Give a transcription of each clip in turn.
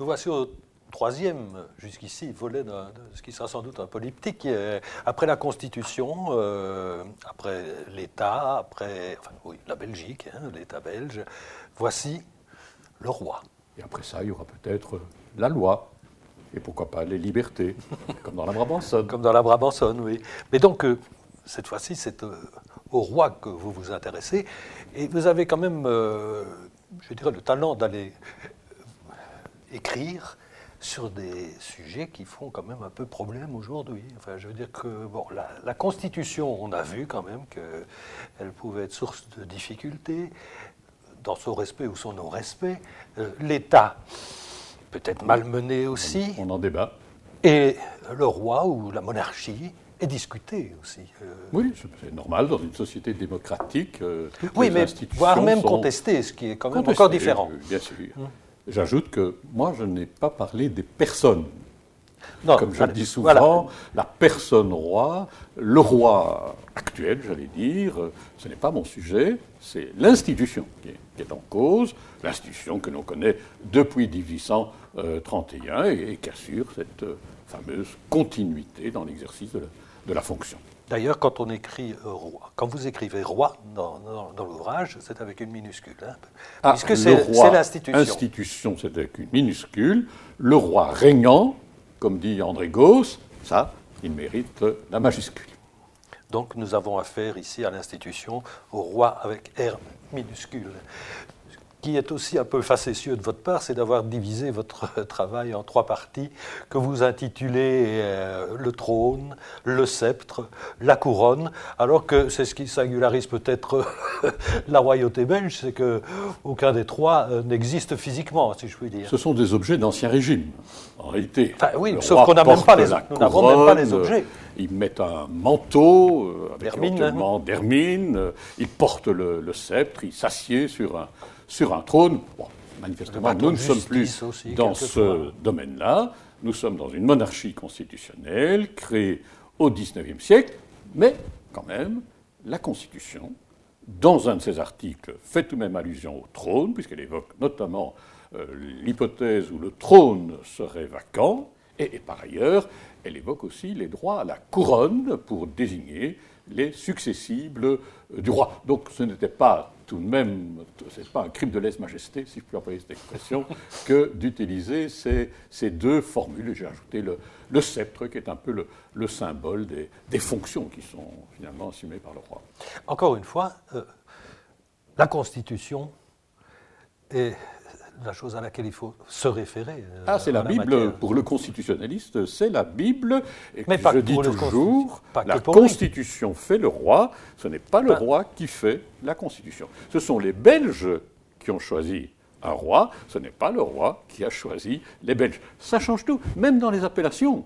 Nous voici au troisième, jusqu'ici, volet de, ce qui sera sans doute un polyptyque. Après la Constitution, euh, après l'État, après enfin, oui, la Belgique, hein, l'État belge, voici le roi. Et après ça, il y aura peut-être la loi. Et pourquoi pas les libertés, comme dans la Brabançonne. Comme dans la Brabançonne, oui. Mais donc, euh, cette fois-ci, c'est euh, au roi que vous vous intéressez. Et vous avez quand même, je dirais, le talent d'aller écrire sur des sujets qui font quand même un peu problème aujourd'hui. Enfin, je veux dire que bon, la, Constitution, on a vu quand même qu'elle pouvait être source de difficultés dans son respect ou son non-respect. Euh, L'État peut être malmené aussi. On en débat. Et le roi ou la monarchie est discuté aussi. Euh. Oui, c'est normal dans une société démocratique. Euh, oui, mais voire même contesté, ce qui est quand même encore différent. Bien sûr. Hum. J'ajoute que moi, je n'ai pas parlé des personnes. Non, Comme je le dis souvent, la personne roi, le roi actuel, j'allais dire, ce n'est pas mon sujet, c'est l'institution qui, est en cause, l'institution que l'on connaît depuis 1831 et, qui assure cette fameuse continuité dans l'exercice de la fonction. D'ailleurs, quand on écrit euh, roi, quand vous écrivez roi dans, l'ouvrage, c'est avec une minuscule. Hein, ah, puisque c'est l'institution. Institution, c'est avec une minuscule. Le roi régnant, comme dit André Gauss, ça, il mérite la majuscule. Donc nous avons affaire ici à l'institution, au roi avec R minuscule qui est aussi un peu facétieux de votre part, c'est d'avoir divisé votre travail en trois parties que vous intitulez euh, le trône, le sceptre, la couronne, alors que c'est ce qui singularise peut-être la royauté belge, c'est que aucun des trois euh, n'existe physiquement, si je puis dire. Ce sont des objets d'ancien régime, en réalité. oui, sauf qu'on n'a même pas les, nous n'avons même pas les objets. Ils mettent un manteau euh, avec hein. d'hermine, ils portent le, le sceptre, ils s'assiedent sur un sur un trône. manifestement, nous ne sommes plus dans ce domaine-là. Nous sommes dans une monarchie constitutionnelle créée au XIXe siècle, mais quand même, la Constitution, dans un de ses articles, fait tout de même allusion au trône, puisqu'elle évoque notamment euh, l'hypothèse où le trône serait vacant, et, par ailleurs, elle évoque aussi les droits à la couronne pour désigner les successibles euh, du roi. Donc ce n'était pas tout de même, ce n'est pas un crime de lèse-majesté, si je puis employer cette expression, que d'utiliser ces, ces, deux formules. J'ai ajouté le, le, sceptre, qui est un peu le, le symbole des, des, fonctions qui sont finalement assumées par le roi. Encore une fois, euh, la Constitution est la chose à laquelle il faut se référer. Euh, ah, c'est la, Bible, pour le constitutionnaliste, c'est la Bible. Et Mais je dis toujours, la Constitution fait le roi, ce n'est pas le roi qui fait la Constitution. Ce sont les Belges qui ont choisi un roi, ce n'est pas le roi qui a choisi les Belges. Ça change tout, même dans les appellations.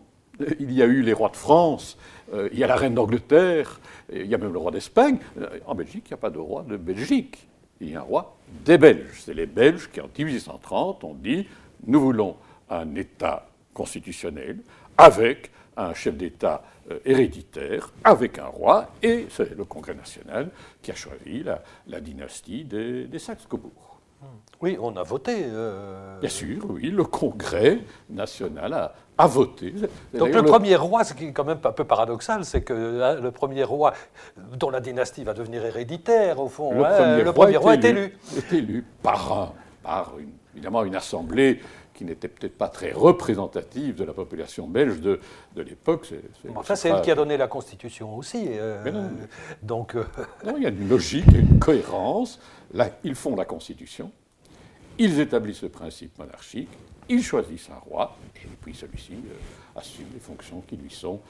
Il y a eu les rois de France, euh, il y a la reine d'Angleterre, il y a même le roi d'Espagne. Euh, en Belgique, il n'y a pas de roi de Belgique un roi des Belges. C'est les Belges qui, en 1830, ont dit nous voulons un État constitutionnel avec un chef d'État euh, héréditaire, avec un roi, et c'est le Congrès national qui a choisi la, dynastie des, des Saxe-Cobourg. Oui, on a voté. Euh, Bien sûr, oui, le Congrès national a, voté. Donc le, premier roi, ce qui est quand même un peu paradoxal, c'est que hein, le premier roi, dont la dynastie va devenir héréditaire, au fond, le hein, premier, roi, est, élu, est élu. par, par évidemment une assemblée qui n'était peut-être pas très représentative de la population belge de, de l'époque. Enfin, c'est elle qui a donné la Constitution aussi. Euh, donc, euh, il y a une logique, une cohérence. Là, ils font la Constitution. Ils établissent le principe monarchique, ils choisissent un roi, et puis celui-ci euh, assume les fonctions qui lui sont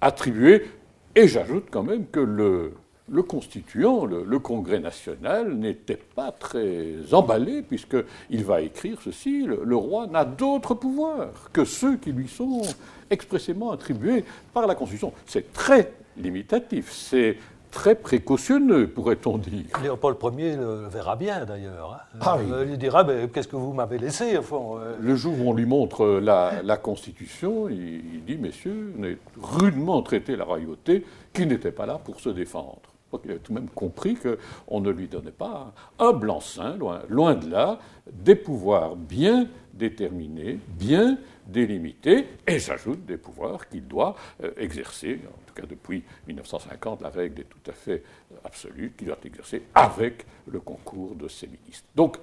attribuées. Et j'ajoute quand même que le, le constituant, le, Congrès national, n'était pas très emballé, puisqu'il va écrire ceci, le, le roi n'a d'autres pouvoirs que ceux qui lui sont expressément attribués par la Constitution. C'est très limitatif, c'est très précautionneux, pourrait-on dire. Léopold Ier le verra bien, d'ailleurs. Hein. Ah euh, il dira Qu'est-ce que vous m'avez laissé euh? Le jour où on lui montre la, Constitution, il, dit Messieurs, on a rudement traité la royauté qui n'était pas là pour se défendre. Il a tout de même compris qu'on ne lui donnait pas un blanc-seing, loin, loin de là, des pouvoirs bien déterminés, bien délimités, et j'ajoute des pouvoirs qu'il doit euh, exercer, en tout cas depuis 1950, la règle est tout à fait euh, absolue, qu'il doit exercer avec le concours de ses ministres. Donc,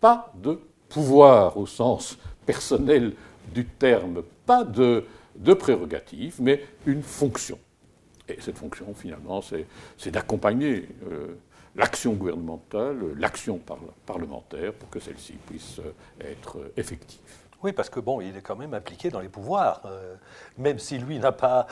pas de pouvoir au sens personnel du terme, pas de prérogative, mais une fonction. Et cette fonction, finalement, c'est d'accompagner euh, l'action gouvernementale, l'action parlementaire, pour que celle-ci puisse euh, être effective. Oui, parce que bon, il est quand même impliqué dans les pouvoirs, euh, même si lui n'a pas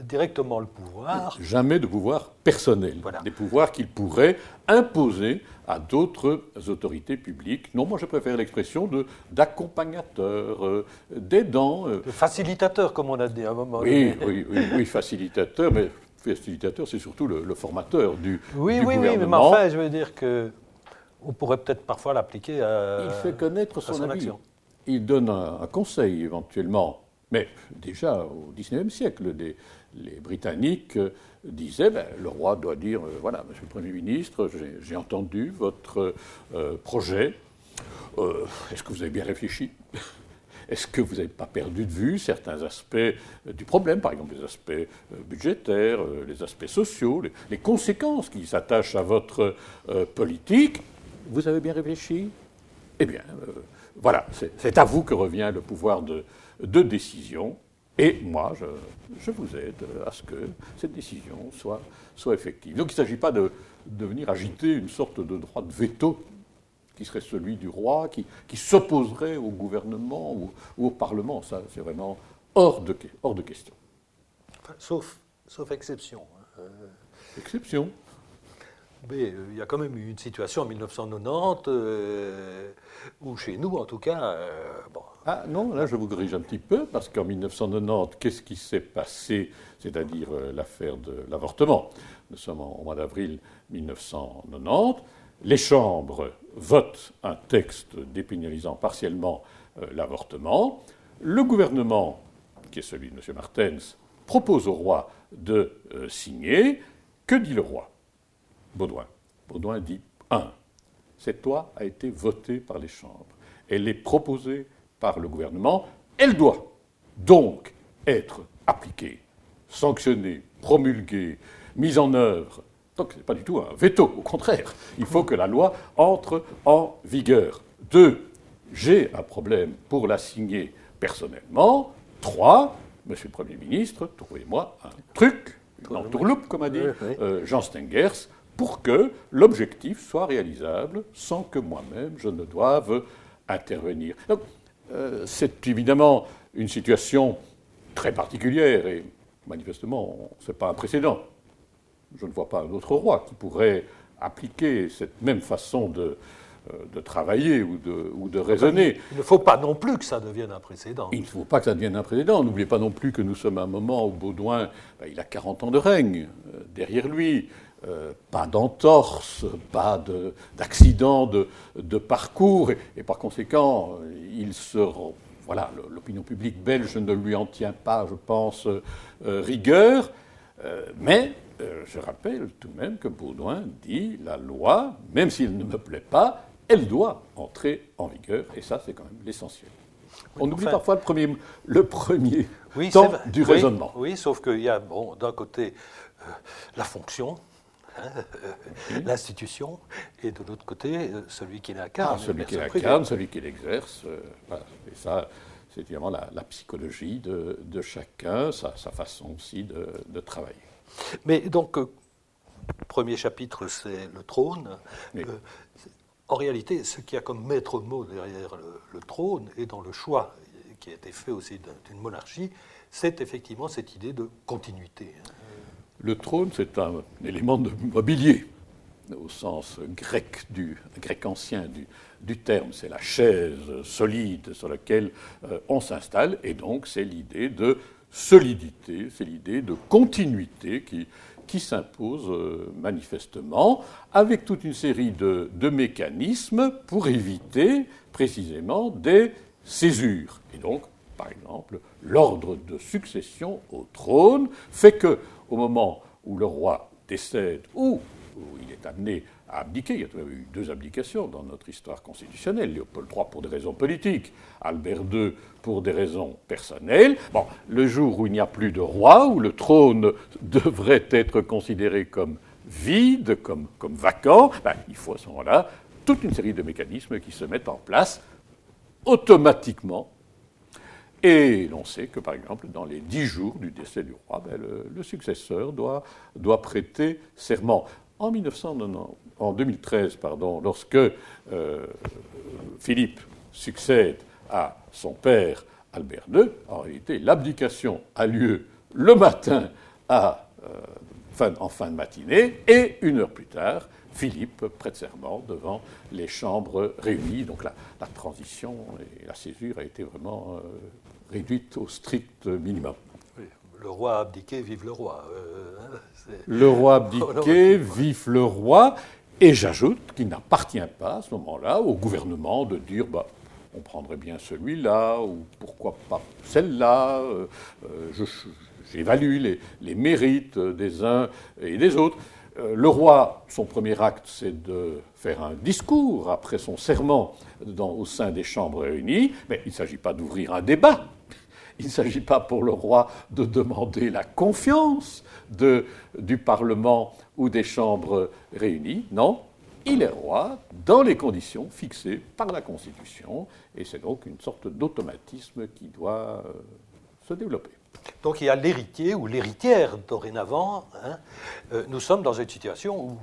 directement le pouvoir. Jamais de pouvoir personnel, des pouvoirs qu'il pourrait imposer à d'autres autorités publiques. Non, moi je préfère l'expression de d'accompagnateur, euh, d'aidant. Euh. Facilitateur, comme on a dit à un moment. Oui, oui, oui, oui, facilitateur, mais facilitateur, c'est surtout le, formateur du, oui, oui, Oui, mais enfin, je veux dire que on pourrait peut-être parfois l'appliquer à. Il fait connaître son, avis il donne un, conseil éventuellement. Mais déjà au XIXe siècle, les, Britanniques disaient ben, le roi doit dire euh, voilà, Monsieur le Premier ministre, j'ai entendu votre euh, projet. Euh, est-ce que vous avez bien réfléchi? Est-ce que vous n'avez pas perdu de vue certains aspects du problème, par exemple les aspects budgétaires, les aspects sociaux, les conséquences qui s'attachent à votre politique? Vous avez bien réfléchi? Eh bien, voilà, c'est à vous que revient le pouvoir de, décision. Et moi, je, vous aide à ce que cette décision soit, effective. Donc il ne s'agit pas de, venir agiter une sorte de droit de veto qui serait celui du roi, qui, s'opposerait au gouvernement ou, au Parlement. Ça, c'est vraiment hors de, question. sauf, exception. Hein. Exception. Mais euh, il y a quand même eu une situation en 1990 euh, où, chez nous, en tout cas. Euh, ah non, là je vous corrige un petit peu, parce qu'en 1990, qu'est-ce qui s'est passé C'est-à-dire l'affaire de l'avortement? Nous sommes en, mois d'avril 1990. Les chambres votent un texte dépénalisant partiellement l'avortement. Le gouvernement, qui est celui de M. Martens, propose au roi de signer. Que dit le roi? Baudouin. Baudouin dit 1. Cette loi a été votée par les chambres. Elle est proposée par le gouvernement. Elle doit donc être appliquée, sanctionnée, promulguée, mise en œuvre. Donc ce n'est pas du tout un veto, au contraire. Il faut que la loi entre en vigueur. 2. J'ai un problème pour la signer personnellement. 3. Monsieur le Premier ministre, trouvez-moi un truc, une entourloupe, comme a dit euh, Jean Stengers, pour que l'objectif soit réalisable sans que moi-même je ne doive intervenir. Donc, euh, c'est évidemment une situation très particulière et manifestement, ce n'est pas un précédent. Je ne vois pas un autre roi qui pourrait appliquer cette même façon de, euh, travailler ou de, ou de, raisonner. Il ne faut pas non plus que ça devienne un précédent. Il ne faut pas que ça devienne un précédent. N'oubliez pas non plus que nous sommes à un moment où Baudouin, ben, il a 40 ans de règne euh, derrière lui. Euh, pas d'entorse, pas d'accident de, parcours, et, par conséquent, il se. Voilà, l'opinion publique belge ne lui en tient pas, je pense, euh, rigueur, euh, mais je rappelle tout de même que Baudouin dit la loi, même s'il ne me plaît pas, elle doit entrer en vigueur, et ça, c'est quand même l'essentiel. On oublie parfois le premier, le premier temps du raisonnement. Oui, sauf qu'il y a, bon, d'un côté, la fonction, l'institution, et de l'autre côté, celui qui l'incarne. Ah, celui qui l'incarne, celui qui l'exerce. Euh, et ça, c'est évidemment la, psychologie de, chacun, sa, façon aussi de, travailler. Mais donc, euh, premier chapitre, c'est le trône. Euh, en réalité, ce qui a comme maître mot derrière le, trône et dans le choix qui a été fait aussi d'une monarchie, c'est effectivement cette idée de continuité. Le trône, c'est un élément de mobilier, au sens grec, du, grec ancien du, terme. C'est la chaise solide sur laquelle euh, on s'installe, et donc c'est l'idée de solidité, c'est l'idée de continuité qui, qui s'impose euh, manifestement, avec toute une série de, de, mécanismes pour éviter précisément des césures. Et donc, par exemple, l'ordre de succession au trône fait que au moment où le roi décède ou où il est amené à abdiquer. Il y a eu deux abdications dans notre histoire constitutionnelle. Léopold III pour des raisons politiques, Albert II pour des raisons personnelles. Bon, le jour où il n'y a plus de roi, où le trône devrait être considéré comme vide, comme, comme vacant, ben, il faut à ce moment-là toute une série de mécanismes qui se mettent en place automatiquement et l'on sait que, par exemple, dans les dix jours du décès du roi, ben, le, successeur doit, doit, prêter serment. En, 2013, pardon, lorsque euh, Philippe succède à son père Albert II, en réalité, l'abdication a lieu le matin à, euh, en fin de matinée, et une heure plus tard, Philippe prête serment devant les chambres réunies. Donc la, transition et la césure a été vraiment euh, réduite au strict minimum le roi abdiqué, vive le roi. Euh, hein, le roi abdiqué, vive le roi. Et j'ajoute qu'il n'appartient pas à ce moment-là au gouvernement de dire bah, on prendrait bien celui-là, ou pourquoi pas celle-là. Euh, euh, j'évalue les, les, mérites des uns et des autres. Le roi, son premier acte, c'est de faire un discours après son serment dans, au sein des chambres réunies, mais il ne s'agit pas d'ouvrir un débat. Il ne s'agit pas pour le roi de demander la confiance du Parlement ou des chambres réunies. Non, il est roi dans les conditions fixées par la Constitution, et c'est donc une sorte d'automatisme qui doit euh, se développer. Donc il y a l'héritier ou l'héritière dorénavant. Hein. Euh, nous sommes dans une situation où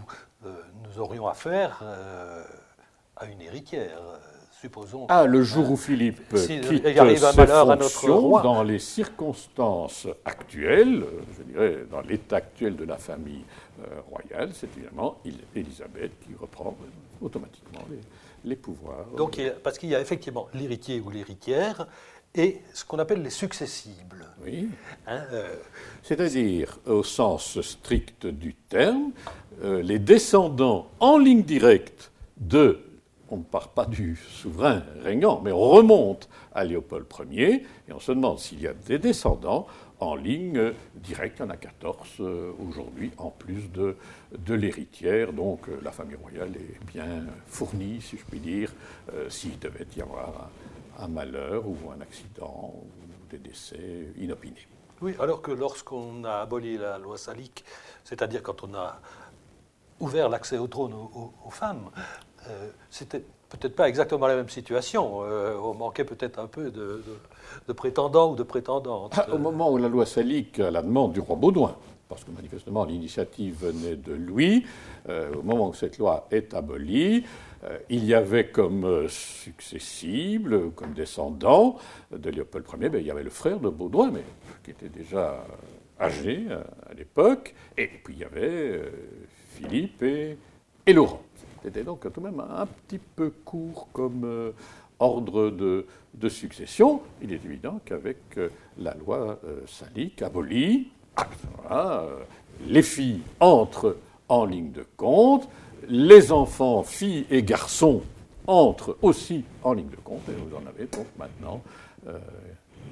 euh, nous aurions affaire à une héritière. Ah, le jour où Philippe quitte ses fonctions, dans les circonstances actuelles, je dirais dans l'état actuel de la famille euh, royale, c'est évidemment Élisabeth qui reprend automatiquement les, pouvoirs. Donc, parce qu'il y a effectivement l'héritier ou l'héritière et ce qu'on appelle les successibles. Oui. Hein, euh, C'est-à-dire, au sens strict du terme, euh, les descendants en ligne directe de on ne part pas du souverain régnant, mais on remonte à Léopold Ier et on se demande s'il y a des descendants en ligne directe. Il y en a 14 euh, aujourd'hui, en plus de, l'héritière. Donc euh, la famille royale est bien fournie, si je puis dire, euh, s'il devait y avoir un, malheur ou un accident ou des décès inopinés. Oui, alors que lorsqu'on a aboli la loi salique, c'est-à-dire quand on a ouvert l'accès au trône aux femmes, c'était peut-être pas exactement la même situation. Euh, on manquait peut-être un peu de, prétendants ou de prétendantes. Ah, au moment où la loi salique, à la demande du roi Baudouin, parce que manifestement l'initiative venait de lui, euh, au moment où cette loi est abolie, il y avait comme successible, comme descendant de Léopold Ier, ben, il y avait le frère de Baudouin, mais qui était déjà âgé à, l'époque, et puis il y avait Philippe et, et Laurent. C'était donc tout de même un petit peu court comme euh, ordre de, succession. Il est évident qu'avec euh, la loi euh, salique abolie, les filles entrent en ligne de compte, les enfants, filles et garçons, entrent aussi en ligne de compte, et vous en avez donc maintenant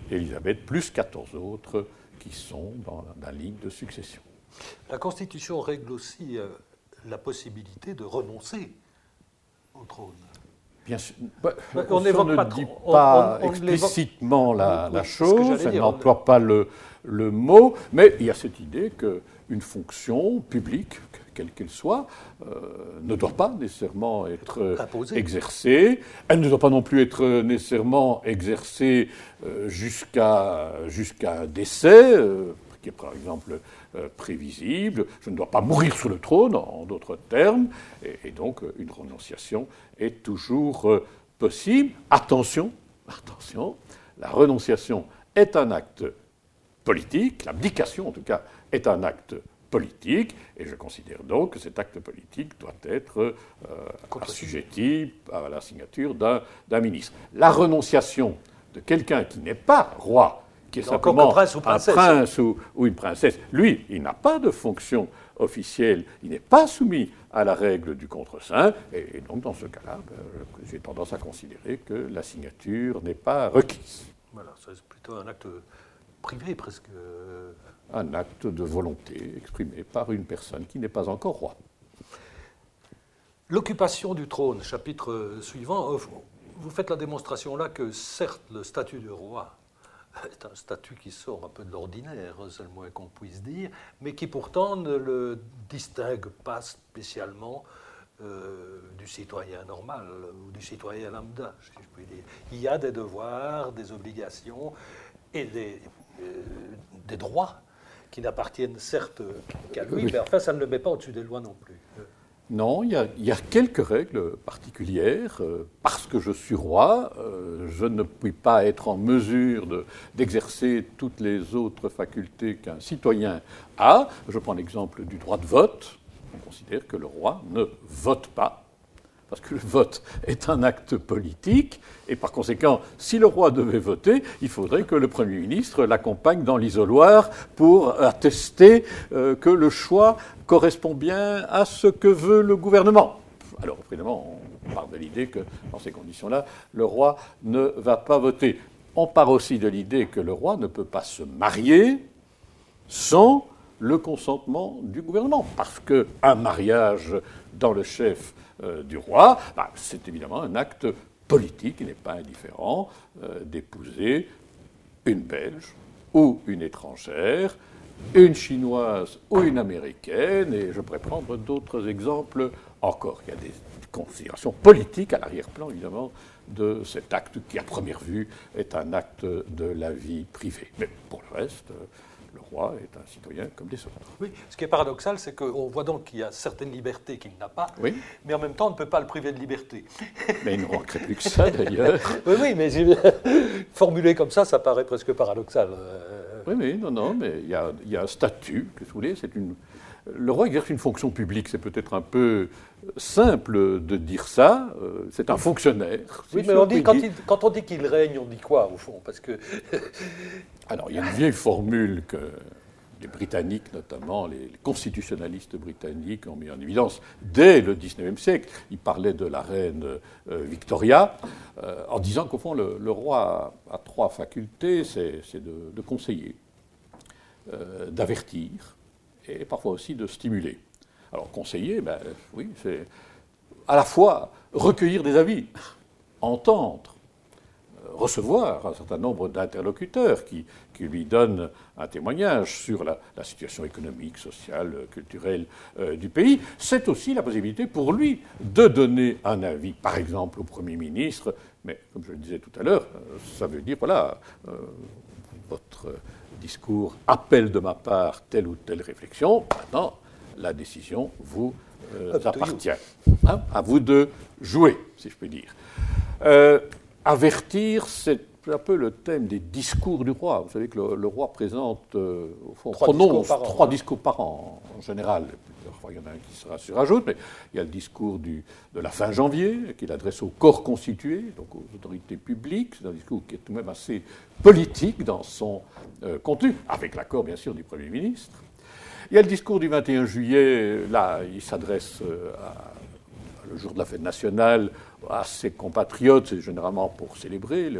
Élisabeth plus 14 autres qui sont dans la ligne de succession. La Constitution règle aussi la possibilité de renoncer au trône. Bien sûr. Bah, on, ne dit pas explicitement la, chose, elle n'emploie pas le, le, mot, mais il y a cette idée qu'une fonction publique, quelle qu'elle soit, euh, ne doit pas nécessairement être, exercée. Elle ne doit pas non plus être nécessairement exercée euh, jusqu'à jusqu'à un décès. Euh, qui est par exemple euh, prévisible, je ne dois pas mourir sur le trône, en d'autres termes, et, donc euh, une renonciation est toujours euh, possible. Attention, attention, la renonciation est un acte politique, l'abdication en tout cas est un acte politique, et je considère donc que cet acte politique doit être assujetti à la signature d'un ministre. La renonciation de quelqu'un qui n'est pas roi qui est simplement prince un prince ou, une princesse. Lui, il n'a pas de fonction officielle, il n'est pas soumis à la règle du contre-saint, et, donc dans ce cas-là, ben, j'ai tendance à considérer que la signature n'est pas requise. Voilà, c'est plutôt un acte privé presque. Un acte de volonté exprimé par une personne qui n'est pas encore roi. L'occupation du trône, chapitre suivant, vous faites la démonstration là que certes le statut de roi est un statut qui sort un peu de l'ordinaire, c'est le moins qu'on puisse dire, mais qui pourtant ne le distingue pas spécialement euh, du citoyen normal ou du citoyen lambda, si je puis dire. Il y a des devoirs, des obligations et des, euh, des droits qui n'appartiennent certes qu'à lui, mais enfin ça ne le met pas au-dessus des lois non plus. Non, il y, a, quelques règles particulières. Euh, parce que je suis roi, je ne puis pas être en mesure d'exercer toutes les autres facultés qu'un citoyen a. Je prends l'exemple du droit de vote on considère que le roi ne vote pas, parce que le vote est un acte politique, et par conséquent, si le roi devait voter, il faudrait que le Premier ministre l'accompagne dans l'isoloir pour attester euh, que le choix correspond bien à ce que veut le gouvernement. Alors, évidemment, on part de l'idée que, dans ces conditions-là, le roi ne va pas voter. On part aussi de l'idée que le roi ne peut pas se marier sans le consentement du gouvernement, parce qu'un mariage dans le chef euh, du roi, bah, c'est évidemment un acte politique, il n'est pas indifférent euh, d'épouser une Belge ou une étrangère, une chinoise ou une américaine, et je pourrais prendre d'autres exemples encore. Il y a des considérations politiques à l'arrière-plan, évidemment, de cet acte qui, à première vue, est un acte de la vie privée. Mais pour le reste, le roi est un citoyen comme les autres. Oui, ce qui est paradoxal, c'est qu'on voit donc qu'il y a certaines libertés qu'il n'a pas, mais en même temps, on ne peut pas le priver de liberté. Mais il ne manquerait plus que ça, d'ailleurs. oui, oui, mais formulé comme ça, ça paraît presque paradoxal. Oui, oui, non, non, mais il y a, il y a un statut, que vous voulez, c'est une... Le roi exerce une fonction publique, c'est peut-être un peu simple de dire ça, euh, c'est un fonctionnaire. oui, mais on dit, quand, quand, on dit qu'il règne, on dit quoi au fond? Parce que Alors, il y a une vieille formule que les Britanniques, notamment les constitutionnalistes britanniques, ont mis en évidence dès le XIXe siècle. Ils parlaient de la reine euh, Victoria, euh, en disant qu'au fond, le, roi a, trois facultés c'est de, conseiller, euh, d'avertir et parfois aussi de stimuler. Alors, conseiller, ben, oui, c'est à la fois recueillir des avis, entendre, recevoir un certain nombre d'interlocuteurs qui, lui donnent un témoignage sur la, situation économique, sociale, culturelle euh, du pays. C'est aussi la possibilité pour lui de donner un avis, par exemple au Premier ministre, mais comme je le disais tout à l'heure, euh, ça veut dire, voilà, euh, votre discours appelle de ma part telle ou telle réflexion, maintenant la décision vous appartient. Hein, à vous de jouer, si je puis dire. Avertir, c'est un peu le thème des discours du roi. Vous savez que le, roi présente, euh, au fond, trois prononce discours trois discours par an, en général. Il y en a un qui se surajoute, mais il y a le discours du, de la fin janvier, qu'il adresse au corps constitué, donc aux autorités publiques. C'est un discours qui est tout de même assez politique dans son euh, contenu, avec l'accord, bien sûr, du Premier ministre. Il y a le discours du 21 juillet, là, il s'adresse euh, le jour de la fête nationale à ses compatriotes, c'est généralement pour célébrer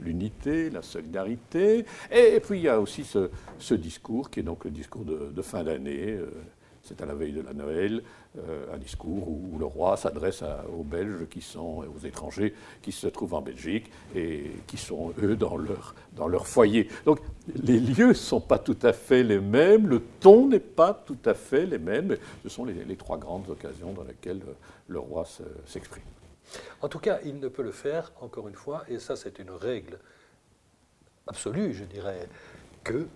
l'unité, la solidarité. Et, puis il y a aussi ce, discours qui est donc le discours de, fin d'année. Euh, c'est à la veille de la Noël, euh, un discours où, le roi s'adresse aux Belges qui sont, aux étrangers qui se trouvent en Belgique et qui sont, eux, dans leur, dans leur foyer. Donc les lieux ne sont pas tout à fait les mêmes, le ton n'est pas tout à fait les mêmes, mais ce sont les, les trois grandes occasions dans lesquelles le roi s'exprime. En tout cas, il ne peut le faire, encore une fois, et ça c'est une règle absolue, je dirais, que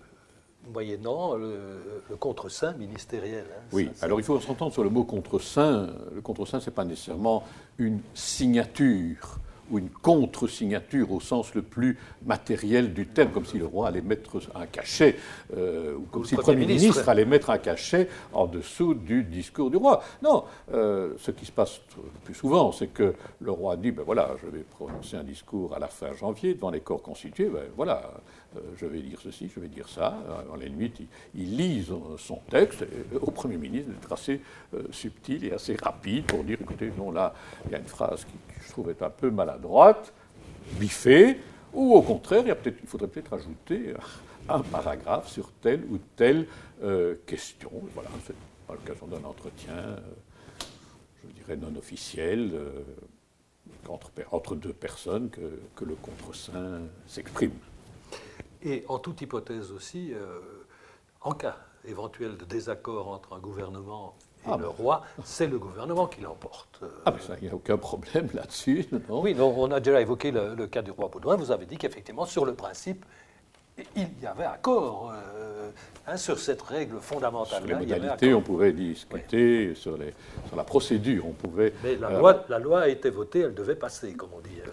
moyennant le, le contre-saint ministériel. Hein. oui, alors il faut s'entendre sur le mot contre-saint. Le contre-saint, ce n'est pas nécessairement une signature ou une contre-signature au sens le plus matériel du terme, comme si le roi allait mettre un cachet, euh, ou comme si le Premier ministre. allait mettre un cachet en dessous du discours du roi. Non, euh, ce qui se passe le plus souvent, c'est que le roi dit, ben voilà, je vais prononcer un discours à la fin janvier devant les corps constitués, ben voilà, je vais dire ceci, je vais dire ça. En la nuit, il, lise son texte. au Premier ministre d'être assez subtil et assez rapide pour dire, écoutez, non, là, il y a une phrase qui, je trouve être un peu maladroite, biffée, ou au contraire, il, il faudrait peut-être ajouter un paragraphe sur telle ou telle question. Voilà, c'est à l'occasion d'un entretien, je dirais non officiel, entre, deux personnes que, que le contre-saint s'exprime. Et en toute hypothèse aussi, en cas éventuel de désaccord entre un gouvernement et ah le roi, c'est le gouvernement qui l'emporte. Ah, mais ça, il n'y a aucun problème là-dessus, non Oui, on a déjà évoqué le, cas du roi Baudouin. Vous avez dit qu'effectivement, sur le principe, il y avait accord euh, hein, sur cette règle fondamentale. Sur les modalités, on pouvait discuter, sur, les, sur, la procédure, on pouvait... Mais la, loi, la loi a été votée, elle devait passer, comme on dit. Euh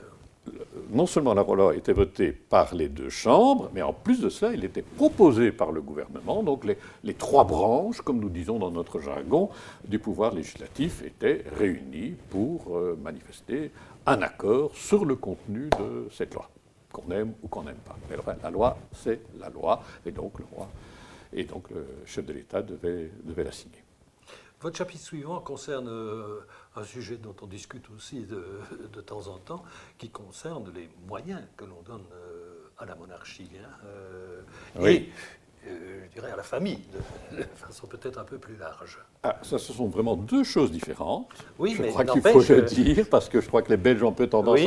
non seulement la loi été votée par les deux chambres, mais en plus de cela, il était proposé par le gouvernement. Donc les, trois branches, comme nous disons dans notre jargon, du pouvoir législatif étaient réunies pour euh, manifester un accord sur le contenu de cette loi, qu'on aime ou qu'on n'aime pas. Mais la loi, c'est la loi, et donc le roi et donc le chef de l'État devait, devait la signer. Votre chapitre suivant concerne euh, un sujet dont on discute aussi de, temps en temps, qui concerne les moyens que l'on donne euh, à la monarchie. Hein, euh, oui. Et, je dirais à la famille, de, façon peut-être un peu plus large. Ah, ça, ce sont vraiment deux choses différentes. Oui, je crois qu'il faut le dire, parce que je crois que les Belges ont un peu tendance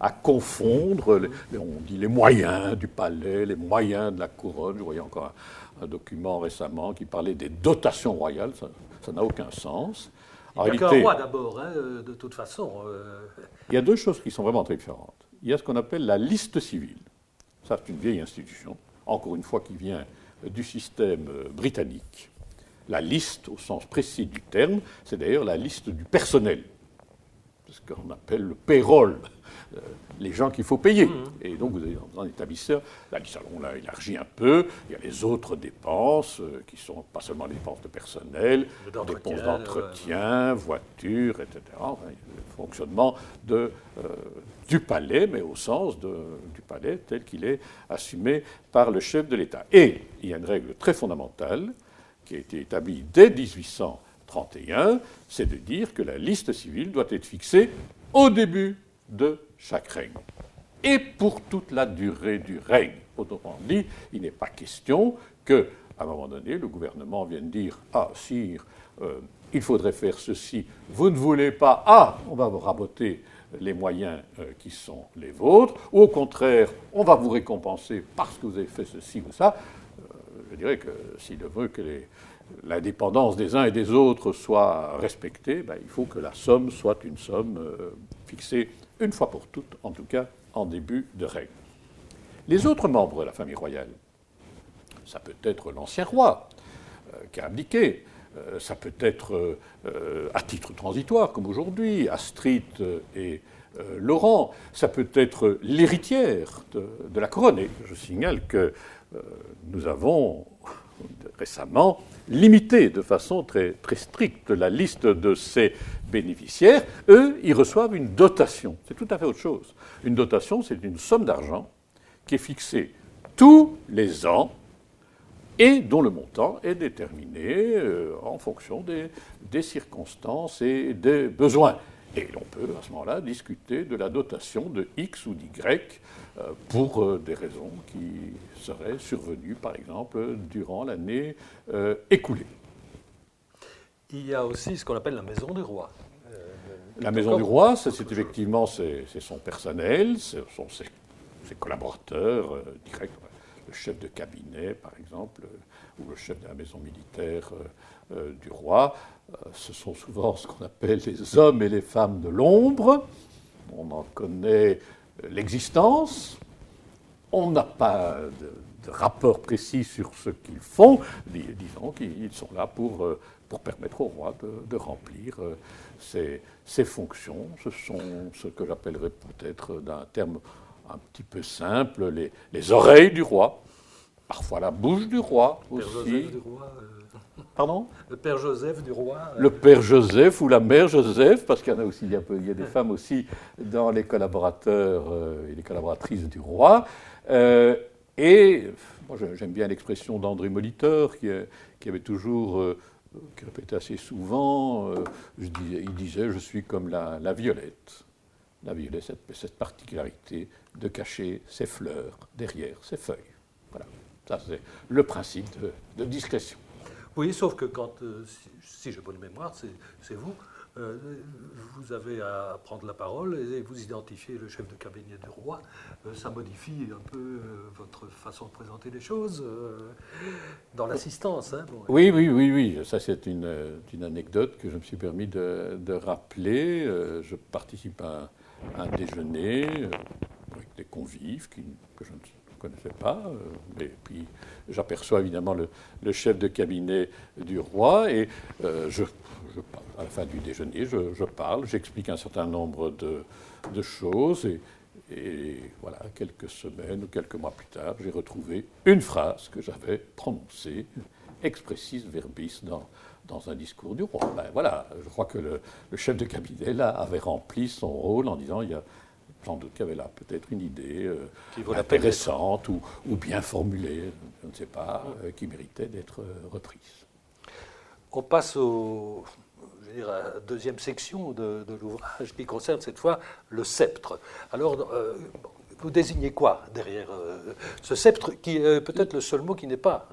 à, confondre. on dit les moyens du palais, les moyens de la couronne. Je voyais encore un, un document récemment qui parlait des dotations royales. Ça n'a aucun sens. En il n'y a qu'un roi d'abord, hein, euh, de toute façon. Euh. Il y a deux choses qui sont vraiment très différentes. Il y a ce qu'on appelle la liste civile. Ça, c'est une vieille institution, encore une fois, qui vient du système euh, britannique. La liste, au sens précis du terme, c'est d'ailleurs la liste du personnel. C'est ce qu'on appelle le payroll euh, les gens qu'il faut payer. Mmh. Et donc, vous avez un établisseur, là, on l'a élargi un peu, il y a les autres dépenses, euh, qui sont pas seulement les dépenses de personnel, dépenses d'entretien, voitures, etc. le fonctionnement de, euh, du palais, mais au sens de, du palais tel qu'il est assumé par le chef de l'État. Et il y a une règle très fondamentale qui a été établie dès 1831, c'est de dire que la liste civile doit être fixée au début de chaque règne. Et pour toute la durée du règne. Autrement dit, il n'est pas question que, à un moment donné, le gouvernement vienne dire Ah, sire, euh, il faudrait faire ceci, vous ne voulez pas, ah, on va vous raboter les moyens euh, qui sont les vôtres, ou au contraire, on va vous récompenser parce que vous avez fait ceci ou ça. Euh, je dirais que s'il veut que l'indépendance des uns et des autres soit respectée, ben, il faut que la somme soit une somme fixée une fois pour toutes, en tout cas en début de règne. Les autres membres de la famille royale, ça peut être l'ancien roi euh, qui a abdiqué, euh, ça peut être euh, à titre transitoire, comme aujourd'hui, Astrid et Laurent, ça peut être l'héritière de, la couronne. Et je signale que nous avons récemment limité de façon très, très stricte la liste de ces bénéficiaires. Eux, ils reçoivent une dotation. C'est tout à fait autre chose. Une dotation, c'est une somme d'argent qui est fixée tous les ans et dont le montant est déterminé euh, en fonction des, circonstances et des besoins. Et l'on peut à ce moment-là discuter de la dotation de X ou d'Y euh, pour euh, des raisons qui seraient survenues, par exemple, durant l'année écoulée. Il y a aussi ce qu'on appelle la maison du roi. la maison du roi, c'est effectivement c'est son personnel, ce sont ses, collaborateurs directs, le chef de cabinet, par exemple, ou le chef de la maison militaire du roi. ce sont souvent ce qu'on appelle les hommes et les femmes de l'ombre. On en connaît l'existence. On n'a pas de, rapport précis sur ce qu'ils font. Disons qu'ils sont là pour, euh, pour permettre au roi de, remplir euh, ses, ses, fonctions. Ce sont ce que j'appellerais peut-être d'un terme un petit peu simple, les, les, oreilles du roi, parfois la bouche du roi aussi. Du roi, euh, Pardon? Le père Joseph du roi. Euh. Le père Joseph ou la mère Joseph, parce qu'il y en a aussi, il y a, des femmes aussi dans les collaborateurs euh, et les collaboratrices du roi. Euh, et moi, j'aime bien l'expression d'André Moliteur, qui, qui, avait toujours, qui répétait assez souvent, je il disait Je suis comme la, violette. La violette, cette, cette particularité de cacher ses fleurs derrière ses feuilles. Voilà. Ça, c'est le principe de, discrétion. Oui, sauf que quand, euh, si, j'ai bonne mémoire, c'est vous, euh, vous avez à prendre la parole et vous identifiez le chef de cabinet du roi. Euh, ça modifie un peu votre façon de présenter les choses dans l'assistance. Hein, oui, oui, oui, oui. Ça, c'est une, anecdote que je me suis permis de, rappeler. je participe à un, déjeuner avec des convives que je ne connaissais pas. Euh, et puis j'aperçois évidemment le, chef de cabinet du roi et euh, je, à la fin du déjeuner, je, parle, j'explique un certain nombre de, choses et, voilà, quelques semaines ou quelques mois plus tard, j'ai retrouvé une phrase que j'avais prononcée, expressis verbis, dans, dans un discours du roi. Ben voilà, je crois que le, le, chef de cabinet là avait rempli son rôle en disant il y a sans doute qu'il y avait là peut-être une idée euh, intéressante ou, bien formulée, je ne sais pas, euh, qui méritait d'être euh, reprise. On passe au, à la deuxième section de, l'ouvrage qui concerne cette fois le sceptre. Alors, vous désignez quoi derrière ce sceptre qui est peut-être le seul mot qui n'est pas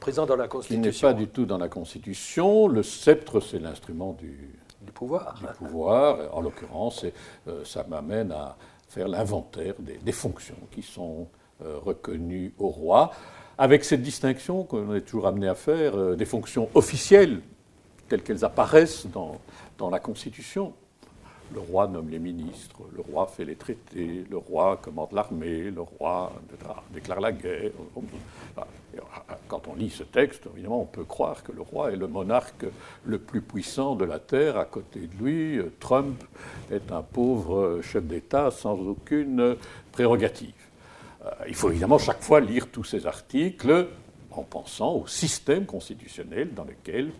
présent dans la Constitution Qui n'est pas du tout dans la Constitution. Le sceptre, c'est l'instrument du, du pouvoir. Du pouvoir. En l'occurrence, euh, ça m'amène à faire l'inventaire des, fonctions qui sont euh, reconnues au roi, avec cette distinction qu'on est toujours amené à faire euh, des fonctions officielles, telles qu'elles apparaissent dans, dans la Constitution, le roi nomme les ministres, le roi fait les traités, le roi commande l'armée, le roi déclare la guerre. Quand on lit ce texte, évidemment, on peut croire que le roi est le monarque le plus puissant de la Terre. À côté de lui, Trump est un pauvre chef d'État sans aucune prérogative. Euh, il faut évidemment chaque fois lire tous ces articles en pensant au système constitutionnel dans lequel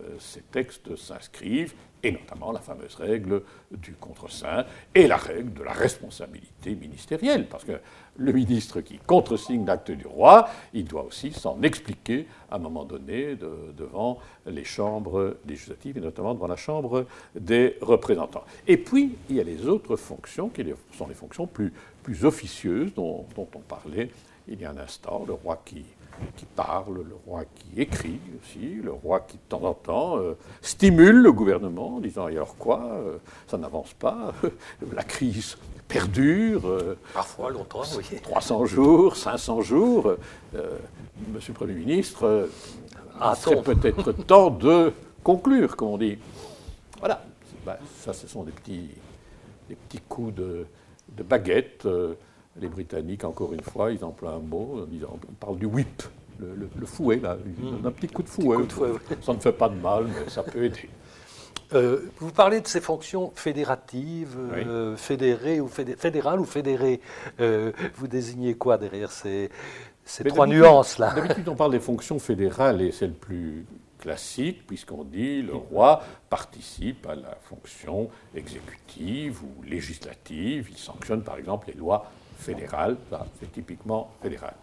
euh, ces textes s'inscrivent et notamment la fameuse règle du contre-saint et la règle de la responsabilité ministérielle, parce que le ministre qui contresigne l'acte du roi, il doit aussi s'en expliquer à un moment donné devant les chambres législatives et notamment devant la Chambre des représentants. Et puis, il y a les autres fonctions qui sont les fonctions plus, plus officieuses dont, dont on parlait il y a un instant, le roi qui qui parle, le roi qui écrit aussi, le roi qui de temps en temps euh, stimule le gouvernement en disant et alors quoi, euh, ça n'avance pas, la crise perdure. Euh, Parfois longtemps, oui. 300 jours, 500 jours. Monsieur le Premier ministre, ah, serait peut-être temps de conclure, comme on dit. Voilà, ben, ça ce sont des petits, des petits coups de, de baguette les Britanniques, encore une fois, ils emploient un mot, ils parlent du whip, le, fouet, là, un petit coup de fouet. Ça ne fait pas de mal, mais ça peut aider. Euh, vous parlez de ces fonctions fédératives, euh, fédérées ou fédérales ou fédérées. Euh, vous désignez quoi derrière ces, ces trois nuances-là D'habitude, on parle des fonctions fédérales et c'est le plus classique, puisqu'on dit le roi participe à la fonction exécutive ou législative. Il sanctionne par exemple les lois fédéral, c'est typiquement fédéral.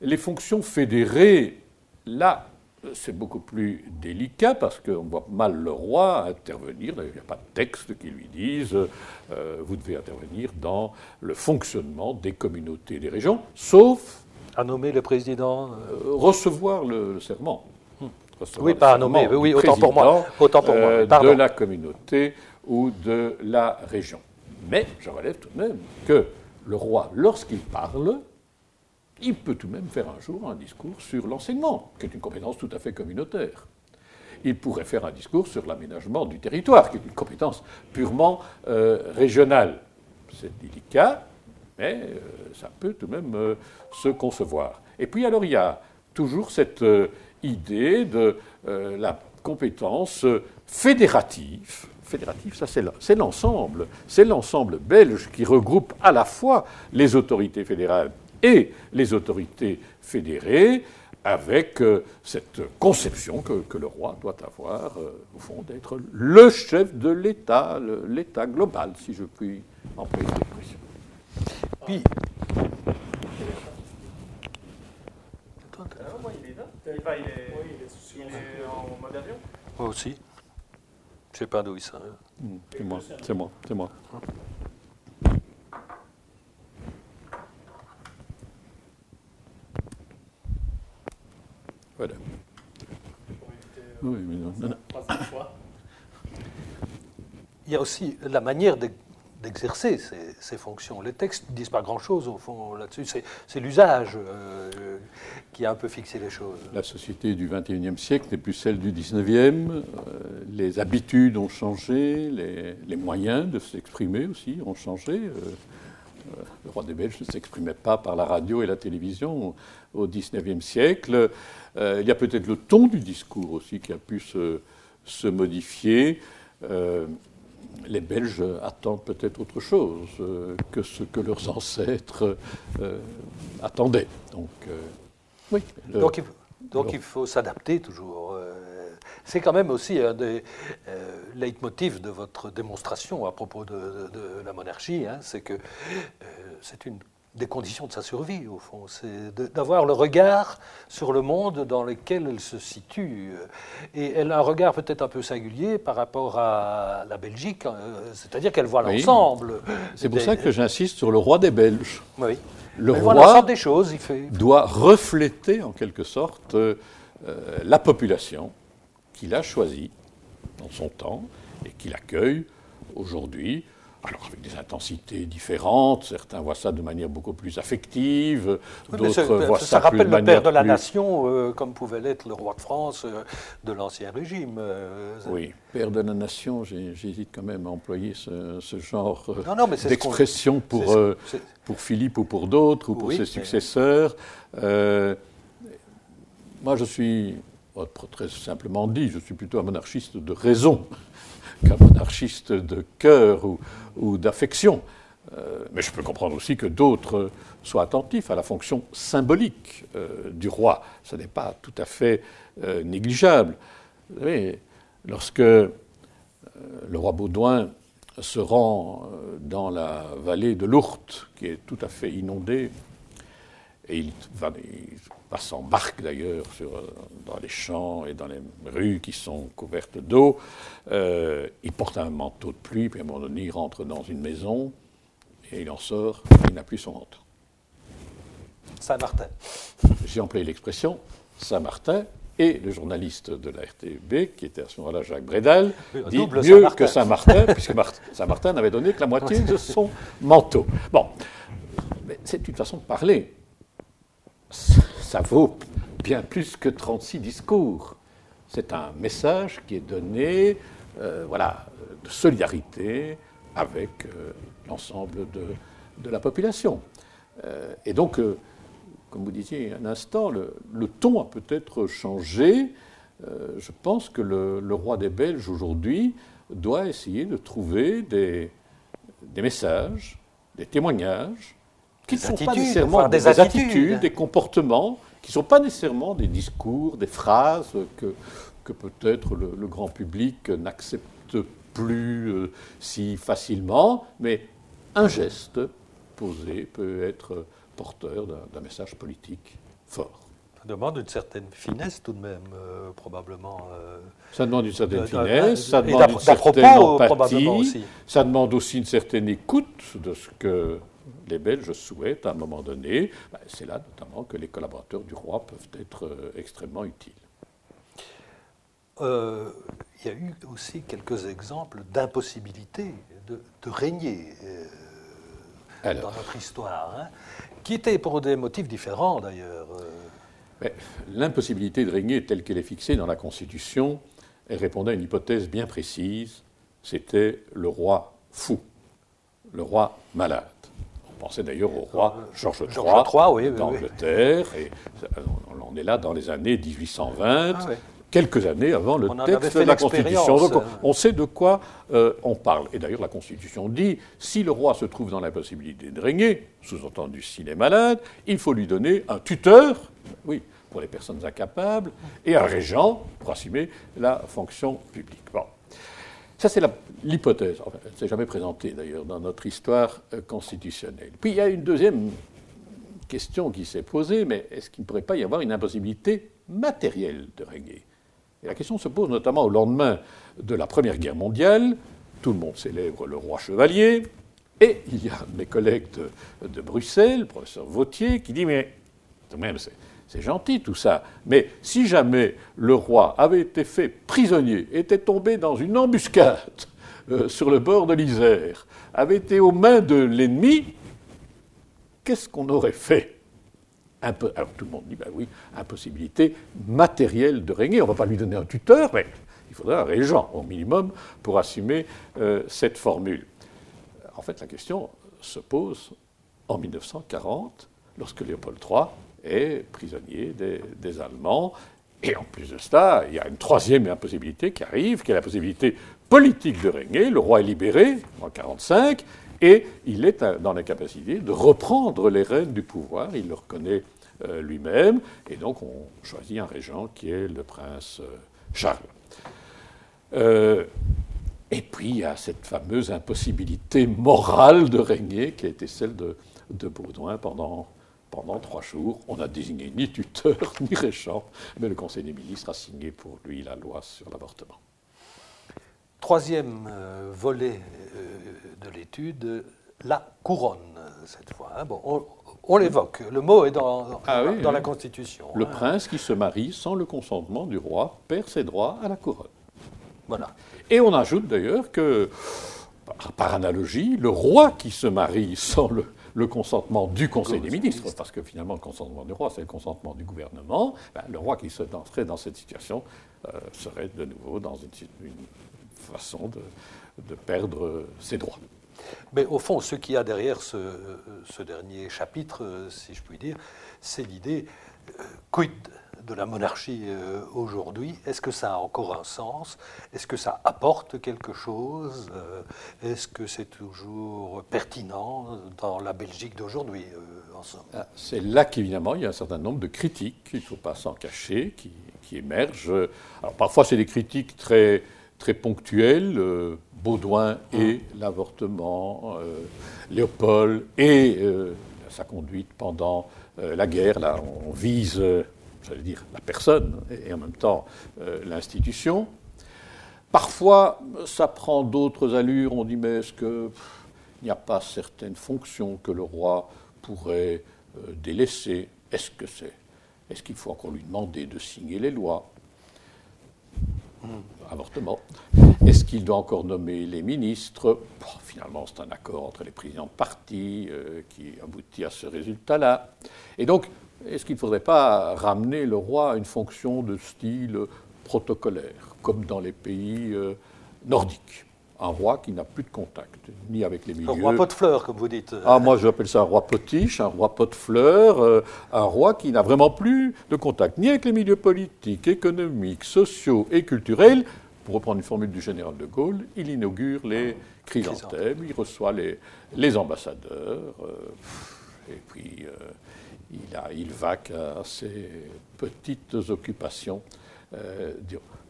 Les fonctions fédérées, là, c'est beaucoup plus délicat parce qu'on voit mal le roi intervenir. il n'y a pas de texte qui lui dise euh, vous devez intervenir dans le fonctionnement des communautés des régions, sauf à nommer le président, euh, recevoir le, serment. Hmm. oui, pas à nommer. Oui, autant pour moi. Autant pour moi. Euh, de la communauté ou de la région. Mais je relève tout de même que le roi, lorsqu'il parle, il peut tout de même faire un jour un discours sur l'enseignement, qui est une compétence tout à fait communautaire. Il pourrait faire un discours sur l'aménagement du territoire, qui est une compétence purement euh, régionale. C'est délicat, mais euh, ça peut tout de même euh, se concevoir. Et puis alors il y a toujours cette idée de la compétence fédérative fédératif, ça c'est l'ensemble. C'est l'ensemble belge qui regroupe à la fois les autorités fédérales et les autorités fédérées, avec euh, cette conception que, le roi doit avoir, euh, au fond, d'être le chef de l'État, l'État global, si je puis employer cette expression. Puis. Moi, il est là. Il est, en mode avion. Moi aussi. Je sais pas d'où il sort. Hmm, c'est moi, c'est moi, c'est moi. Voilà. Oui, mais non, non, non. Il y a aussi la manière d'exercer ces, fonctions. Les textes ne disent pas grand-chose, au fond, là-dessus. C'est l'usage euh, qui a un peu fixé les choses. La société du XXIe siècle n'est plus celle du XIXe. Euh, les habitudes ont changé, les, moyens de s'exprimer aussi ont changé. Euh, le roi des Belges ne s'exprimait pas par la radio et la télévision au XIXe siècle. Il y a peut-être le ton du discours aussi qui a pu se, modifier. Les Belges attendent peut-être autre chose que ce que leurs ancêtres attendaient. Donc, oui. donc, il, faut s'adapter toujours. C'est quand même aussi un des euh, leitmotifs de votre démonstration à propos de, la monarchie, hein, c'est que euh, c'est une des conditions de sa survie, au fond. C'est d'avoir le regard sur le monde dans lequel elle se situe. Et elle a un regard peut-être un peu singulier par rapport à la Belgique, hein, c'est-à-dire qu'elle voit l'ensemble. C'est pour ça que j'insiste sur le roi des Belges. Oui. Le roi des choses, il fait... doit refléter en quelque sorte euh, la population qu'il a choisi dans son temps et qu'il accueille aujourd'hui. Alors avec des intensités différentes, certains voient ça de manière beaucoup plus affective, d'autres voient ça, ça rappelle le père de la nation, euh, comme pouvait l'être le roi de France euh, de l'ancien régime. Euh, oui, père de la nation, j'hésite quand même à employer ce, genre d'expression pour, pour Philippe ou pour d'autres, ou pour ses successeurs. moi, je suis très simplement dit, je suis plutôt un monarchiste de raison qu'un monarchiste de cœur ou, d'affection. Euh, mais je peux comprendre aussi que d'autres soient attentifs à la fonction symbolique euh, du roi. Ce n'est pas tout à fait euh, négligeable. Vous savez, lorsque le roi Baudouin se rend dans la vallée de l'Ourthe, qui est tout à fait inondée, et il va, va s'embarque d'ailleurs dans les champs et dans les rues qui sont couvertes d'eau. Euh, il porte un manteau de pluie, puis à un moment donné, il rentre dans une maison et il en sort, il n'a plus son manteau. Saint-Martin. J'ai employé l'expression Saint-Martin, et le journaliste de la RTB, qui était à ce moment-là Jacques Brédal, dit mieux que Saint-Martin, puisque Saint-Martin n'avait donné que la moitié de son manteau. Bon, c'est une façon de parler ça vaut bien plus que 36 discours. C'est un message qui est donné euh, voilà, de solidarité avec euh, l'ensemble de, la population. Euh, et donc, comme vous disiez un instant, le, ton a peut-être changé. je pense que le, roi des Belges aujourd'hui doit essayer de trouver des, des messages, des témoignages qui ne sont pas nécessairement des, attitudes. des comportements, qui ne sont pas nécessairement des discours, des phrases que, que peut-être le, grand public n'accepte plus euh, si facilement, mais un geste posé peut être porteur d'un message politique fort. Ça demande une certaine finesse tout de même, euh, probablement. Euh, ça demande une certaine finesse, ça demande une certaine empathie, ça demande aussi une certaine écoute de ce que les Belges souhaitent à un moment donné. Ben, c'est là notamment que les collaborateurs du roi peuvent être euh, extrêmement utiles. Euh, il y a eu aussi quelques exemples d'impossibilité de, régner euh, dans notre histoire, hein, qui étaient pour des motifs différents d'ailleurs. L'impossibilité de régner telle qu'elle est fixée dans la Constitution, elle répondait à une hypothèse bien précise, c'était le roi fou, le roi malade. On pensait d'ailleurs au roi Georges III, d'Angleterre. Et on est là dans les années 1820. Ah quelques années avant le texte de la Constitution. Donc euh. on sait de quoi euh, on parle. Et d'ailleurs, la Constitution dit si le roi se trouve dans l'impossibilité de régner, sous-entendu s'il est malade, il faut lui donner un tuteur, oui, pour les personnes incapables, et un régent pour assumer la fonction publique. Bon. Ça, c'est l'hypothèse. Enfin, elle ne s'est jamais présentée, d'ailleurs, dans notre histoire euh, constitutionnelle. Puis, il y a une deuxième question qui s'est posée, mais est-ce qu'il ne pourrait pas y avoir une impossibilité matérielle de régner? Et la question se pose notamment au lendemain de la Première Guerre mondiale. Tout le monde célèbre le roi chevalier. Et il y a de mes collègues de, Bruxelles, le professeur Vautier, qui dit Mais, c'est gentil tout ça. Mais si jamais le roi avait été fait prisonnier, était tombé dans une embuscade euh, sur le bord de l'Isère, avait été aux mains de l'ennemi, qu'est-ce qu'on aurait fait? Alors tout le monde dit, ben oui, impossibilité matérielle de régner. On ne va pas lui donner un tuteur, mais il faudrait un régent au minimum pour assumer euh, cette formule. En fait, la question se pose en 1940, lorsque Léopold III est prisonnier des, Allemands. Et en plus de cela, il y a une troisième impossibilité qui arrive, qui est la possibilité politique de régner. Le roi est libéré en 1945 et il est dans la capacité de reprendre les rênes du pouvoir. Il le reconnaît euh, lui-même. Et donc on choisit un régent qui est le prince euh, Charles. Euh, et puis il y a cette fameuse impossibilité morale de régner qui a été celle de, de Baudouin pendant pendant trois jours, on n'a désigné ni tuteur ni régent, mais le Conseil des ministres a signé pour lui la loi sur l'avortement. Troisième euh, volet euh, de l'étude, la couronne, cette fois. Hein. Bon, on, l'évoque, le mot est dans, ah dans, la Constitution. Le hein. prince qui se marie sans le consentement du roi perd ses droits à la couronne. Voilà. Et on ajoute d'ailleurs que, par analogie, le roi qui se marie sans le, le consentement du Conseil des ministres, parce que finalement le consentement du roi, c'est le consentement du gouvernement, ben, le roi qui se serait dans cette situation euh, serait de nouveau dans une, façon de, perdre ses droits. Mais au fond, ce qu'il y a derrière ce, dernier chapitre, si je puis dire, c'est l'idée euh, quid de la monarchie euh, aujourd'hui, est-ce que ça a encore un sens? Est-ce que ça apporte quelque chose? Euh, Est-ce que c'est toujours pertinent dans la Belgique d'aujourd'hui euh, ah, C'est là qu'évidemment il y a un certain nombre de critiques, il ne faut pas s'en cacher, qui, émergent. Alors parfois c'est des critiques très, très ponctuelles, Baudouin et mmh. l'avortement, Léopold et sa conduite pendant la guerre, là on vise j'allais dire la personne et en même temps euh, l'institution. Parfois, ça prend d'autres allures. On dit mais est-ce qu'il n'y a pas certaines fonctions que le roi pourrait euh, délaisser? Est-ce que c'est Est-ce qu'il faut encore lui demander de signer les lois? Hmm. Avortement. Est-ce qu'il doit encore nommer les ministres? Finalement, c'est un accord entre les présidents de parti euh, qui aboutit à ce résultat-là. Et donc, est-ce qu'il ne faudrait pas ramener le roi à une fonction de style protocolaire, comme dans les pays euh, nordiques? Un roi qui n'a plus de contact, ni avec les milieux. Un roi pot de fleurs, comme vous dites. Ah, moi j'appelle ça un roi potiche, un roi pot de fleurs, euh, un roi qui n'a vraiment plus de contact, ni avec les milieux politiques, économiques, sociaux et culturels. Pour reprendre une formule du général de Gaulle, il inaugure les chrysanthèmes, il reçoit les, les ambassadeurs, euh, et puis il, a, il vaque à ses petites occupations. Euh,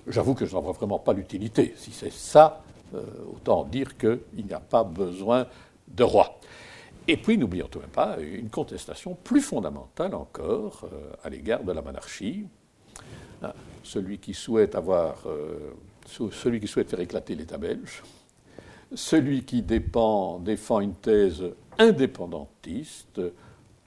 j'avoue que je n'en vois vraiment pas l'utilité. Si c'est ça, euh, autant dire qu'il n'y a pas besoin de roi. Et puis, n'oublions tout même pas une contestation plus fondamentale encore euh, à l'égard de la monarchie. Hein, celui qui souhaite faire éclater l'État belge, celui qui défend une thèse indépendantiste,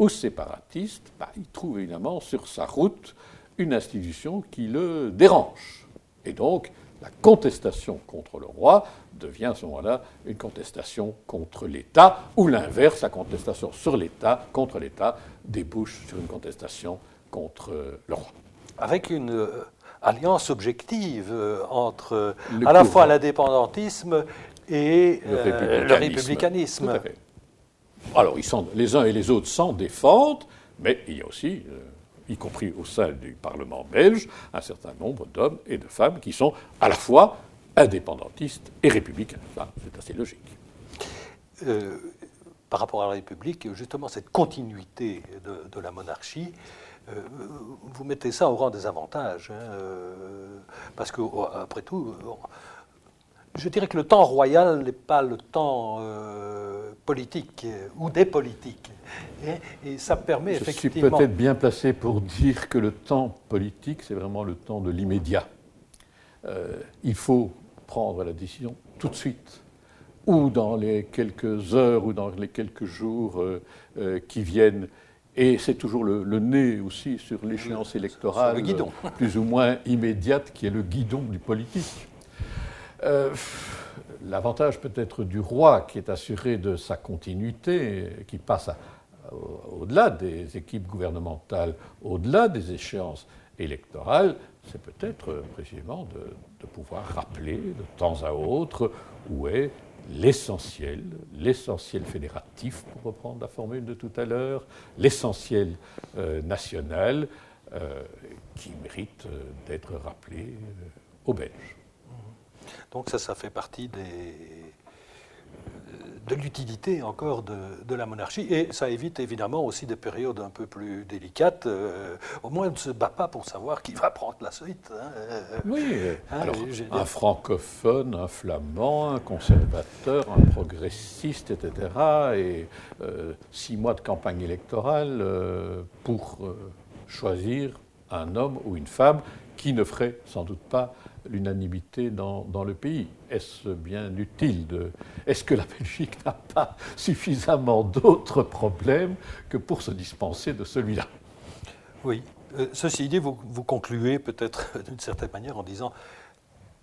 aux séparatistes, bah, il trouve évidemment sur sa route une institution qui le dérange. Et donc, la contestation contre le roi devient à ce moment-là une contestation contre l'État, ou l'inverse, la contestation sur l'État, contre l'État, débouche sur une contestation contre le roi. Avec une euh, alliance objective euh, entre à la fois l'indépendantisme et le euh, républicanisme. Tout à fait. Alors, les uns et les autres s'en défendent, mais il y a aussi, euh, y compris au sein du Parlement belge, un certain nombre d'hommes et de femmes qui sont à la fois indépendantistes et républicains. c'est assez logique. Euh, par rapport à la République, justement, cette continuité de, la monarchie, euh, vous mettez ça au rang des avantages. Hein, parce que, après tout, je dirais que le temps royal n'est pas le temps euh, politique ou des politiques. Et, ça permet effectivement. Je suis peut-être bien placé pour dire que le temps politique, c'est vraiment le temps de l'immédiat. Euh, il faut prendre la décision tout de suite, ou dans les quelques heures ou dans les quelques jours euh, qui viennent. Et c'est toujours le, nez aussi sur l'échéance électorale plus ou moins immédiate qui est le guidon du politique. Euh, l'avantage peut-être du roi qui est assuré de sa continuité, qui passe au-delà des équipes gouvernementales, au-delà des échéances électorales, c'est peut-être précisément de, pouvoir rappeler de temps à autre où est l'essentiel, l'essentiel fédératif, pour reprendre la formule de tout à l'heure, l'essentiel euh, national, euh, qui mérite euh, d'être rappelé aux Belges. Donc ça, ça fait partie des, de l'utilité encore de, la monarchie. Et ça évite évidemment aussi des périodes un peu plus délicates. Euh, au moins, on ne se bat pas pour savoir qui va prendre la suite. Hein. Oui, hein, un francophone, un flamand, un conservateur, un progressiste, etc. Et euh, six mois de campagne électorale euh, pour choisir un homme ou une femme qui ne ferait sans doute pas l'unanimité dans, le pays. Est-ce bien utile de... Est-ce que la Belgique n'a pas suffisamment d'autres problèmes que pour se dispenser de celui-là? Oui. Euh, ceci dit, vous, vous concluez peut-être d'une certaine manière en disant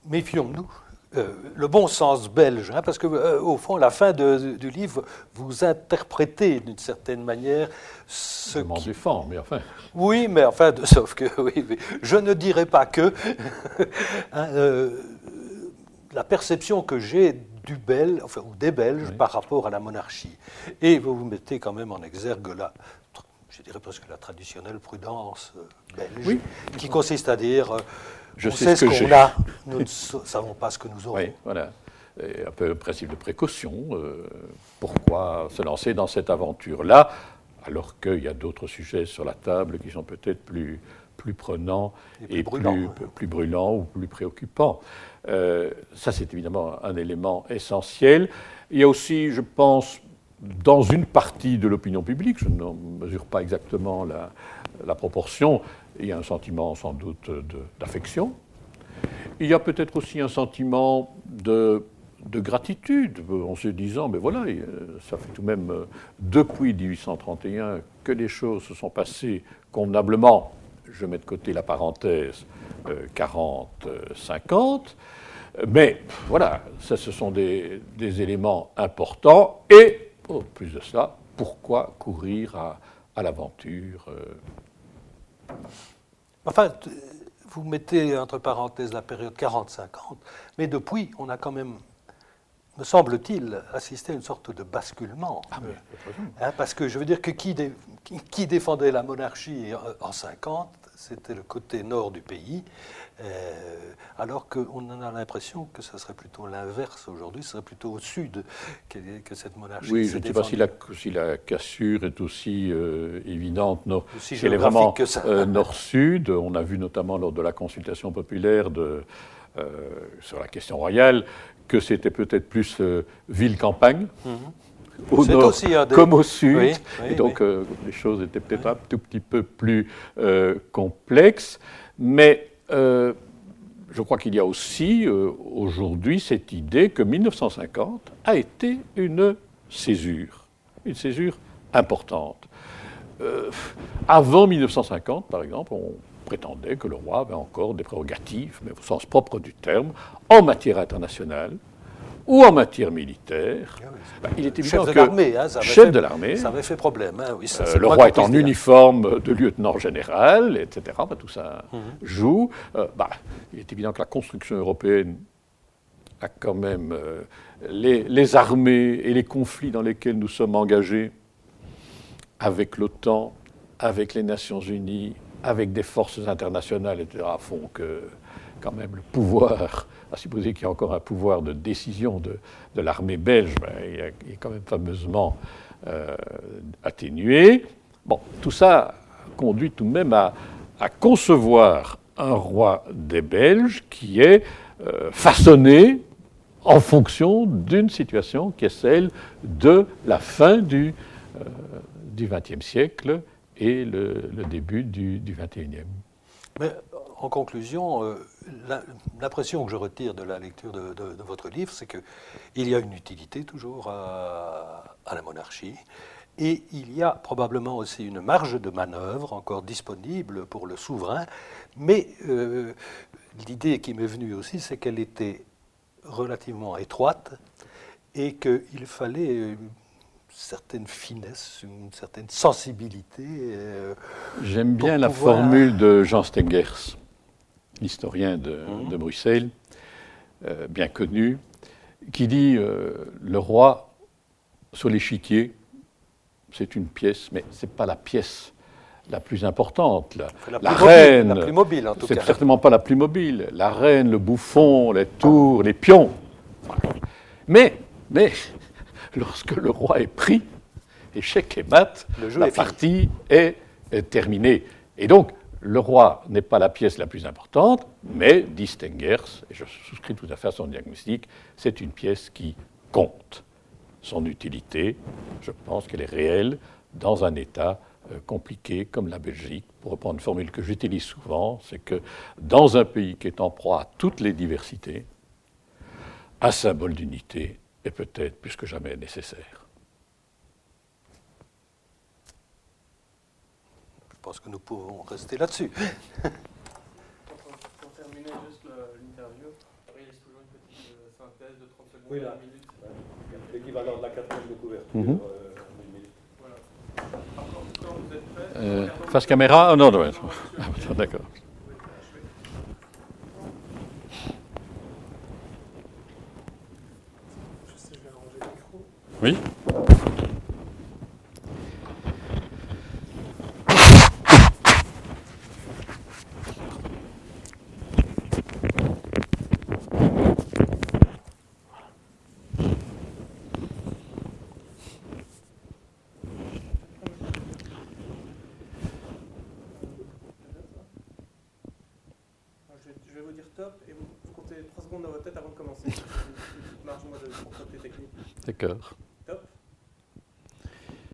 méfions-nous euh, le bon sens belge, hein, parce que euh, au fond, la fin du livre, vous interprétez d'une certaine manière ce Je qui... défends, mais enfin. Oui, mais enfin, sauf que oui, je ne dirais pas que hein, euh, la perception que j'ai du Bel, enfin, ou des Belges par rapport à la monarchie, et vous vous mettez quand même en exergue là je dirais presque la traditionnelle prudence belge, qui consiste à dire je sais ce, qu'on a, nous ne savons pas ce que nous aurons. Oui, voilà. un peu le principe de précaution. Euh, pourquoi se lancer dans cette aventure-là, alors qu'il y a d'autres sujets sur la table qui sont peut-être plus, plus prenants et, plus, plus, brûlants ou plus préoccupants. Euh, ça, c'est évidemment un élément essentiel. Il y a aussi, je pense, dans une partie de l'opinion publique, je ne mesure pas exactement la, la proportion, il y a un sentiment sans doute d'affection. Il y a peut-être aussi un sentiment de, gratitude en se disant, mais voilà, ça fait tout de même euh, depuis 1831 que les choses se sont passées convenablement, je mets de côté la parenthèse 40-50, euh, mais voilà, ça ce sont des, éléments importants, et au plus de cela, pourquoi courir à, l'aventure euh, Enfin, vous mettez entre parenthèses la période 40-50, mais depuis, on a quand même, me semble-t-il, assisté à une sorte de basculement. Ah, hein, parce que je veux dire que qui, qui défendait la monarchie en 50 c'était le côté nord du pays, euh, alors qu'on a l'impression que ce serait plutôt l'inverse aujourd'hui, ce serait plutôt au sud que, cette monarchie. Oui, je ne sais pas si la, si la, cassure est aussi euh, évidente. Non, aussi elle est vraiment euh, nord-sud. On a vu notamment lors de la consultation populaire de, sur la question royale que c'était peut-être plus ville-campagne. Mhm au nord comme au sud. et donc euh, les choses étaient peut-être un tout petit peu plus euh, complexes. Mais euh, je crois qu'il y a aussi aujourd'hui cette idée que 1950 a été une césure, une césure importante. avant 1950, par exemple, on prétendait que le roi avait encore des prérogatives, mais au sens propre du terme, en matière internationale, ou en matière militaire, ah bah, il est évident chef de l'armée, hein, chef de l'armée, ça avait fait problème. Hein, oui, euh, le roi est en uniforme de lieutenant général, etc. Bah, tout ça mhm. joue. Euh, bah, il est évident que la construction européenne a quand même euh, les, les, armées et les conflits dans lesquels nous sommes engagés avec l'OTAN, avec les Nations Unies, avec des forces internationales, etc., font que quand même le pouvoir à supposer qu'il y a encore un pouvoir de décision de, l'armée belge, ben, il, est, quand même fameusement euh, atténué. Bon, tout ça conduit tout de même à, concevoir un roi des Belges qui est euh, façonné en fonction d'une situation qui est celle de la fin du XXe euh, siècle et le, début du XXIe. Mais en conclusion, l'impression que je retire de la lecture de, votre livre, c'est qu'il y a une utilité toujours à, la monarchie Et il y a probablement aussi une marge de manœuvre encore disponible pour le souverain, mais euh, l'idée qui m'est venue aussi, c'est qu'elle était relativement étroite et qu'il fallait certaine finesse, une certaine sensibilité. Euh, J'aime bien la formule de Jean Stengers, historien de, mhm. Bruxelles, euh, bien connu, qui dit le roi sur l'échiquier, c'est une pièce, mais ce n'est pas la pièce la plus importante. La, reine, la plus mobile en tout cas. Certainement pas la plus mobile. La reine, le bouffon, les tours, les pions. Mais, mais, lorsque le roi est pris, échec et mat, la partie est, terminée. Et donc, le roi n'est pas la pièce la plus importante, mais, dit Stengers, et je souscris tout à fait à son diagnostic, c'est une pièce qui compte son utilité, je pense qu'elle est réelle dans un État euh, compliqué comme la Belgique. Pour reprendre une formule que j'utilise souvent, c'est que dans un pays qui est en proie à toutes les diversités, un symbole d'unité est peut-être plus que jamais nécessaire. Je pense que nous pouvons rester là-dessus. pour, terminer juste l'interview, il reste toujours une petite euh, synthèse de 30 secondes, oui, là l'équivalent de la quatrième de couverture. Mhm. Euh, euh, face caméra oh, Non, non, d'accord. Oui